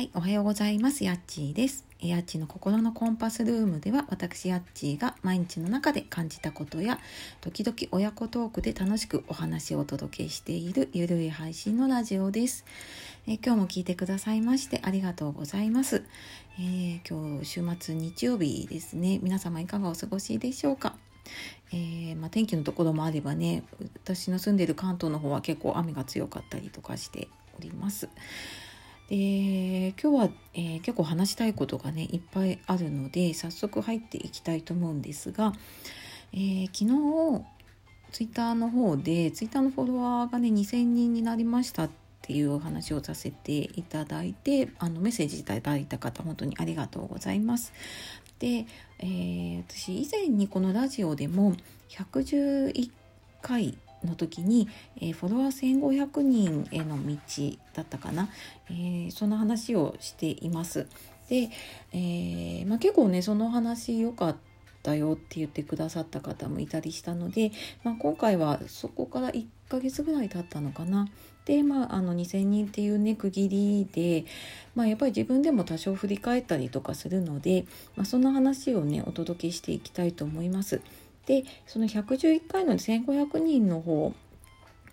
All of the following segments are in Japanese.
はい、おはようございます。やっちーです。やっちーの心のコンパスルームでは、私やっちーが毎日の中で感じたことや、時々親子トークで楽しくお話をお届けしているゆるい配信のラジオです。え今日も聞いてくださいましてありがとうございます。えー、今日週末日曜日ですね。皆様いかがお過ごしでしょうか？えー、まあ、天気のところもあればね私の住んでる関東の方は結構雨が強かったりとかしております。で今日は、えー、結構話したいことがねいっぱいあるので早速入っていきたいと思うんですが、えー、昨日ツイッターの方でツイッターのフォロワーがね2,000人になりましたっていうお話をさせていただいてあのメッセージいただいた方本当にありがとうございます。で、えー、私以前にこのラジオでも111回の時に、えー、フォロワー1500人への道だったかな、えー、そんな話をしています。で、えー、まあ、結構ねその話良かったよって言ってくださった方もいたりしたので、まあ、今回はそこから1ヶ月ぐらい経ったのかな。でまああの2,000人っていうね区切りで、まあ、やっぱり自分でも多少振り返ったりとかするので、まあ、そんな話をねお届けしていきたいと思います。でその111回の1500人の方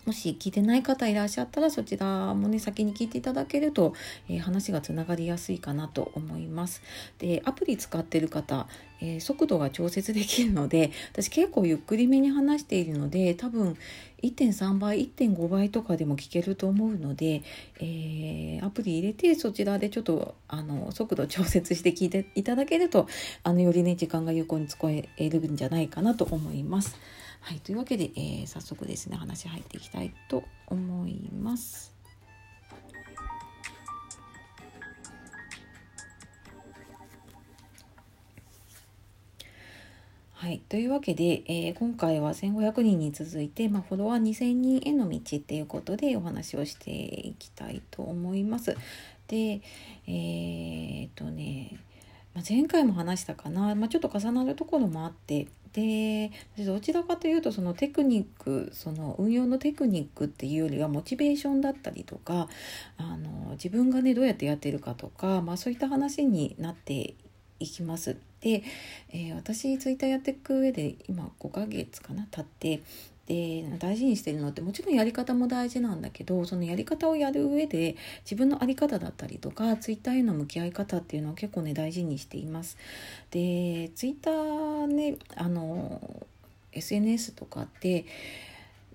もし聞いてない方いらっしゃったらそちらもね先に聞いていただけると、えー、話がつながりやすいかなと思います。でアプリ使ってる方、えー、速度が調節できるので私結構ゆっくりめに話しているので多分1.3倍1.5倍とかでも聞けると思うので、えー、アプリ入れてそちらでちょっとあの速度調節して聞いていただけるとあのよりね時間が有効に使えるんじゃないかなと思います。はい、というわけで、えー、早速ですね話入っていきたいと思います。はい、というわけで、えー、今回は1500人に続いて、まあ、フォロワー2000人への道っていうことでお話をしていきたいと思います。でえー、っとね、まあ、前回も話したかな、まあ、ちょっと重なるところもあってでどちらかというとそのテクニックその運用のテクニックっていうよりはモチベーションだったりとかあの自分がねどうやってやってるかとか、まあ、そういった話になっていきます。で、えー、私ツイッターやっていく上で今5ヶ月かな経ってで大事にしてるのってもちろんやり方も大事なんだけどそのやり方をやる上で自分の在り方だったりとかツイッターへの向き合い方っていうのを結構ね大事にしています。でツイッターねあの SNS とかって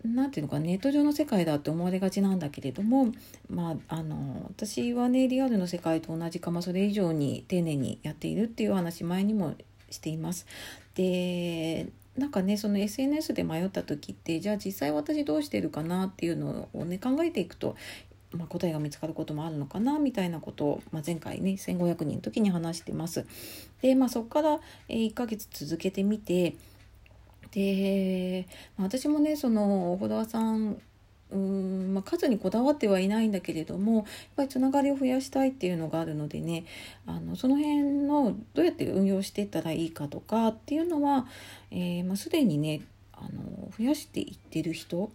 何ていうのかネット上の世界だって思われがちなんだけれどもまああの私はねリアルの世界と同じか、ま、それ以上に丁寧にやっているっていう話前にもしています。でなんかねその SNS で迷った時ってじゃあ実際私どうしてるかなっていうのをね考えていくと、まあ、答えが見つかることもあるのかなみたいなことを、まあ、前回ね1500人の時に話してます。で、まあ、そこから、1ヶ月続けてみてで、まあ、私もねそのフォロワさんうーん、まあ、数にこだわってはいないんだけれどもやっぱりつながりを増やしたいっていうのがあるのでねあのその辺のどうやって運用していったらいいかとかっていうのは、えーまあ、すでにねあの増やしていってる人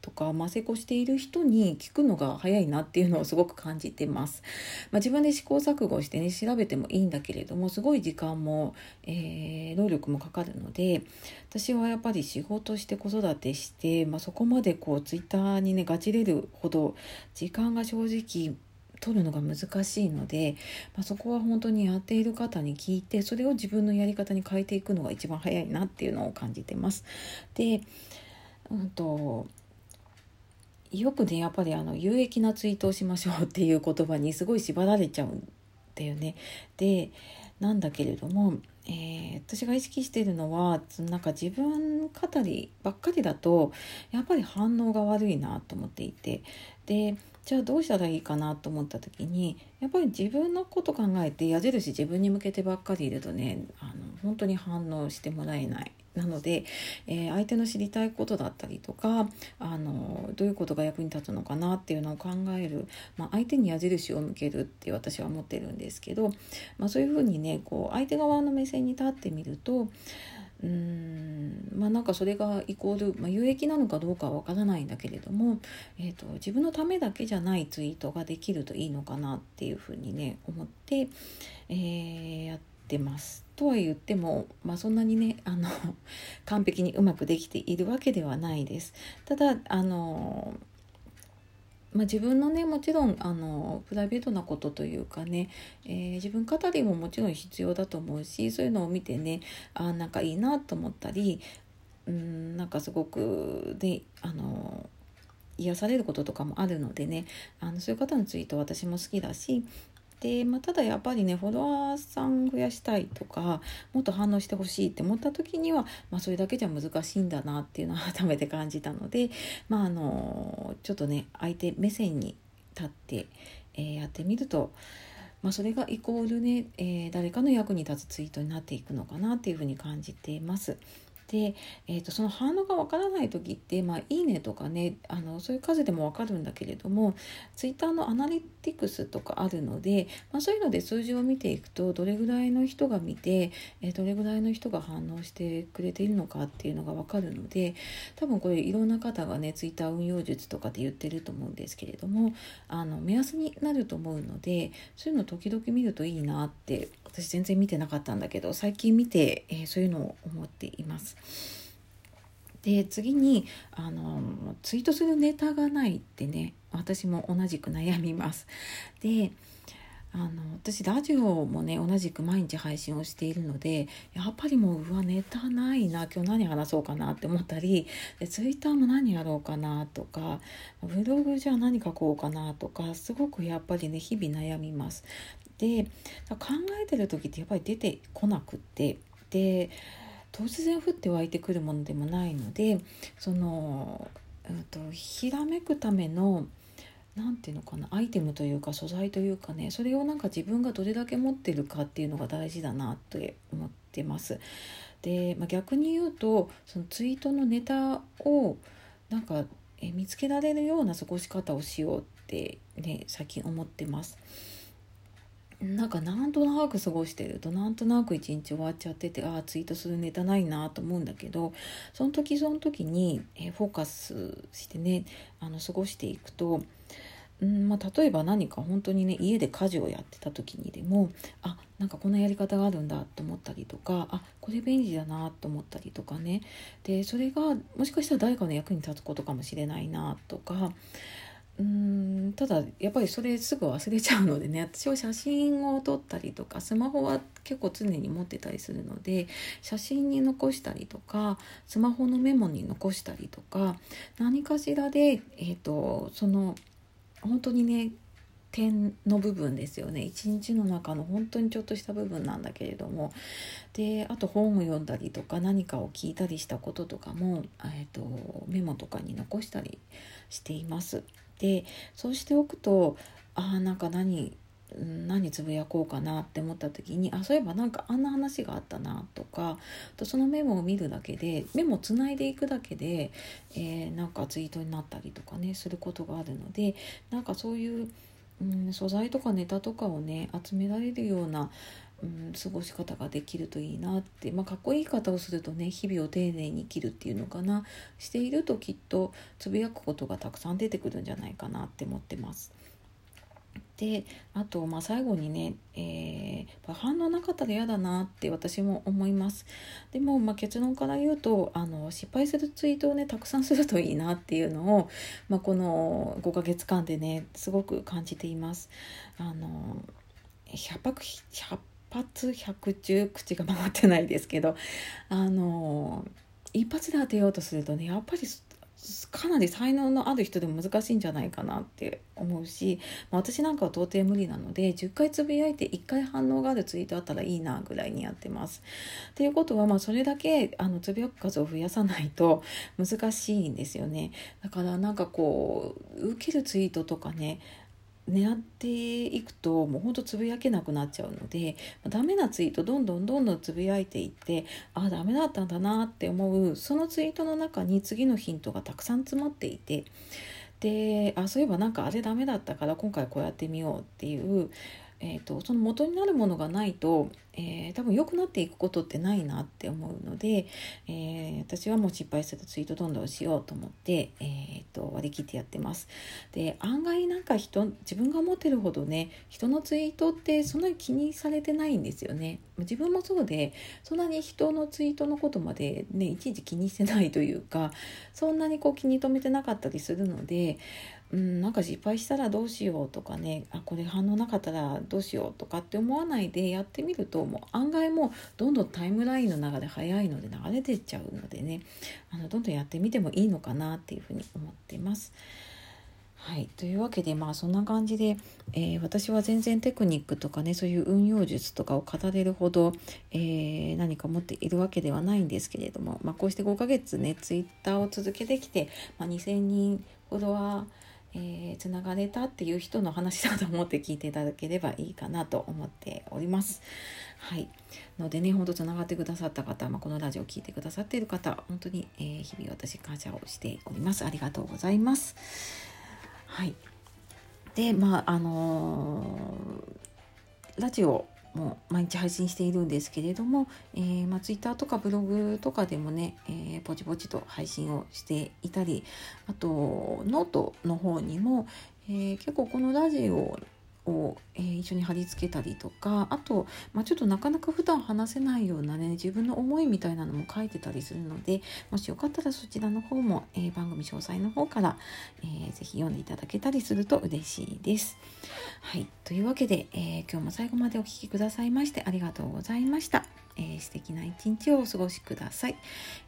とか、まあ、成功している人に聞くのが早いなっていうのをすごく感じてます。まあ、自分で試行錯誤してね調べてもいいんだけれどもすごい時間も、えー、労力もかかるので私はやっぱり仕事して子育てして、まあ、そこまでこうツイッターにねガチれるほど時間が正直取るのが難しいので、まあ、そこは本当にやっている方に聞いてそれを自分のやり方に変えていくのが一番早いなっていうのを感じてます。でうんとよくねやっぱりあの有益なツイートをしましょうっていう言葉にすごい縛られちゃうんだよね。でなんだけれども、えー、私が意識してるのはなんか自分語りばっかりだとやっぱり反応が悪いなと思っていてでじゃあどうしたらいいかなと思った時にやっぱり自分のこと考えて矢印自分に向けてばっかりいるとねあの本当に反応してもらえないなので、えー、相手の知りたいことだったりとかあのどういうことが役に立つのかなっていうのを考える、まあ、相手に矢印を向けるって私は思ってるんですけど、まあ、そういうふうにねこう相手側の目線に立ってみるとうんまあなんかそれがイコール、まあ、有益なのかどうかはわからないんだけれども、えーと、自分のためだけじゃないツイートができるといいのかなっていうふうにね思って、えー、やってます。とは言っても、まあ、そんなにねあの 完璧にうまくできているわけではないです。ただあのまあ、自分のねもちろんあのプライベートなことというかね、えー、自分語りももちろん必要だと思うしそういうのを見てねあなんかいいなと思ったりうんなんかすごくであの癒されることとかもあるのでねあのそういう方のツイート私も好きだしで、まあ、ただやっぱりねフォロワーさん増やしたいとかもっと反応してほしいって思った時には、まあ、それだけじゃ難しいんだなっていうのを改めて感じたので、まあ、あのちょっとね相手目線に立って、えー、やってみると。まあ、それがイコールね、えー、誰かの役に立つツイートになっていくのかなっていうふうに感じています。で、えーと、その反応がわからない時って、まあ、いいねとかねあのそういう数でもわかるんだけれどもツイッターのアナリティクスとかあるので、まあ、そういうので数字を見ていくとどれぐらいの人が見て、えー、どれぐらいの人が反応してくれているのかっていうのがわかるので多分これいろんな方がねツイッター運用術とかで言ってると思うんですけれどもあの目安になると思うのでそういうの時々見るといいなって私全然見てなかったんだけど最近見て、えー、そういうのを思っています。で次にあのツイートするネタがないってね私も同じく悩みます。であの私ラジオもね同じく毎日配信をしているのでやっぱりもううわネタないな今日何話そうかなって思ったりでツイッターも何やろうかなとかブログじゃあ何書こうかなとかすごくやっぱりね日々悩みます。で考えてる時ってやっぱり出てこなくってで突然降って湧いてくるものでもないのでその、うん、とひらめくための何て言うのかなアイテムというか素材というかねそれをなんか自分がどれだけ持ってるかっていうのが大事だなって思ってます。で、まあ、逆に言うとそのツイートのネタをなんかえ見つけられるような過ごし方をしようってね最近思ってます。なんかなんとなく過ごしてるとなんとなく一日終わっちゃっててああツイートするネタないなと思うんだけどその時その時に、えフォーカスしてねあの過ごしていくとうんまあ、例えば何か本当にね家で家事をやってた時にでもあなんかこんなやり方があるんだと思ったりとかあこれ便利だなと思ったりとかね。でそれがもしかしたら誰かの役に立つことかもしれないなとかうんただやっぱりそれすぐ忘れちゃうのでね 私は写真を撮ったりとかスマホは結構常に持ってたりするので写真に残したりとかスマホのメモに残したりとか何かしらで、えーと、その本当にね点の部分ですよね一日の中の本当にちょっとした部分なんだけれどもであと本を読んだりとか何かを聞いたりしたこととかも、えーとメモとかに残したりしています。でそうしておくとああなんか何何つぶやこうかなって思った時にあそういえばなんかあんな話があったなとかとそのメモを見るだけでメモつないでいくだけで、えー、なんかツイートになったりとかねすることがあるのでなんかそういう、うん、素材とかネタとかをね集められるようなうん、過ごし方ができるといいなって、まあ、かっこいい方をするとね日々を丁寧に生きるっていうのかなしているときっとつぶやくことがたくさん出てくるんじゃないかなって思ってます。であと、まあ、最後にね、えー、反応なかったら嫌だなって私も思いますでも、まあ、結論から言うとあの失敗するツイートをねたくさんするといいなっていうのを、まあ、この5ヶ月間でねすごく感じていますあの100泊100中口が回ってないですけどあの一発で当てようとするとねやっぱりかなり才能のある人でも難しいんじゃないかなって思うし、私なんかは到底無理なので10回つぶやいて1回反応があるツイートあったらいいなぐらいにやってます。っていうことはまあそれだけあのつぶやく数を増やさないと難しいんですよね。だからなんかこう受けるツイートとかね狙っていくともうほんとつぶやけなくなっちゃうのでダメなツイートどんどんどんどんつぶやいていってああダメだったんだなって思うそのツイートの中に次のヒントがたくさん詰まっていてであそういえばなんかあれダメだったから今回こうやってみようっていうえーと、その元になるものがないと、えー、多分良くなっていくことってないなって思うので、えー、私はもう失敗するツイートどんどんしようと思って、えーと、割り切ってやってます。で案外なんか人自分が思ってるほどね人のツイートってそんなに気にされてないんですよね。自分もそうでそんなに人のツイートのことまでねいちいち気にしてないというかそんなにこう気に留めてなかったりするのでうん、なんか失敗したらどうしようとかねあこれ反応なかったらどうしようとかって思わないでやってみるともう案外もうどんどんタイムラインの流れ早いので流れてっちゃうのでねあのどんどんやってみてもいいのかなっていうふうに思ってます。はい、というわけでまあそんな感じで、えー、私は全然テクニックとかねそういう運用術とかを語れるほど、えー、何か持っているわけではないんですけれども、まあ、こうして5ヶ月ねツイッターを続けてきて、まあ、2,000人ほどはえー、つながれたっていう人の話だと思って聞いていただければいいかなと思っております。はい。のでね、ほんとつながってくださった方、まあ、このラジオを聴いてくださっている方、本当に、えー、日々私感謝をしております。ありがとうございます。はい。で、まあ、あのー、ラジオも毎日配信しているんですけれども、えーまあ、Twitter とかブログとかでもね、えー、ポチポチと配信をしていたりあとノートの方にも、えー、結構このラジオを、えー、一緒に貼り付けたりとかあと、まあ、ちょっとなかなか普段話せないようなね自分の思いみたいなのも書いてたりするのでもしよかったらそちらの方も、えー、番組詳細の方から、えー、ぜひ読んでいただけたりすると嬉しいです。はい、というわけで、えー、今日も最後までお聴きくださいましてありがとうございました。えー、素敵な一日をお過ごしください。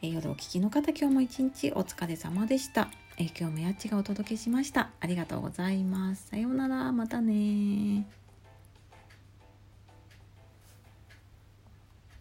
えー、夜お聴きの方今日も一日お疲れ様でした。えー、今日もやっちがお届けしました。ありがとうございます。さようなら。またね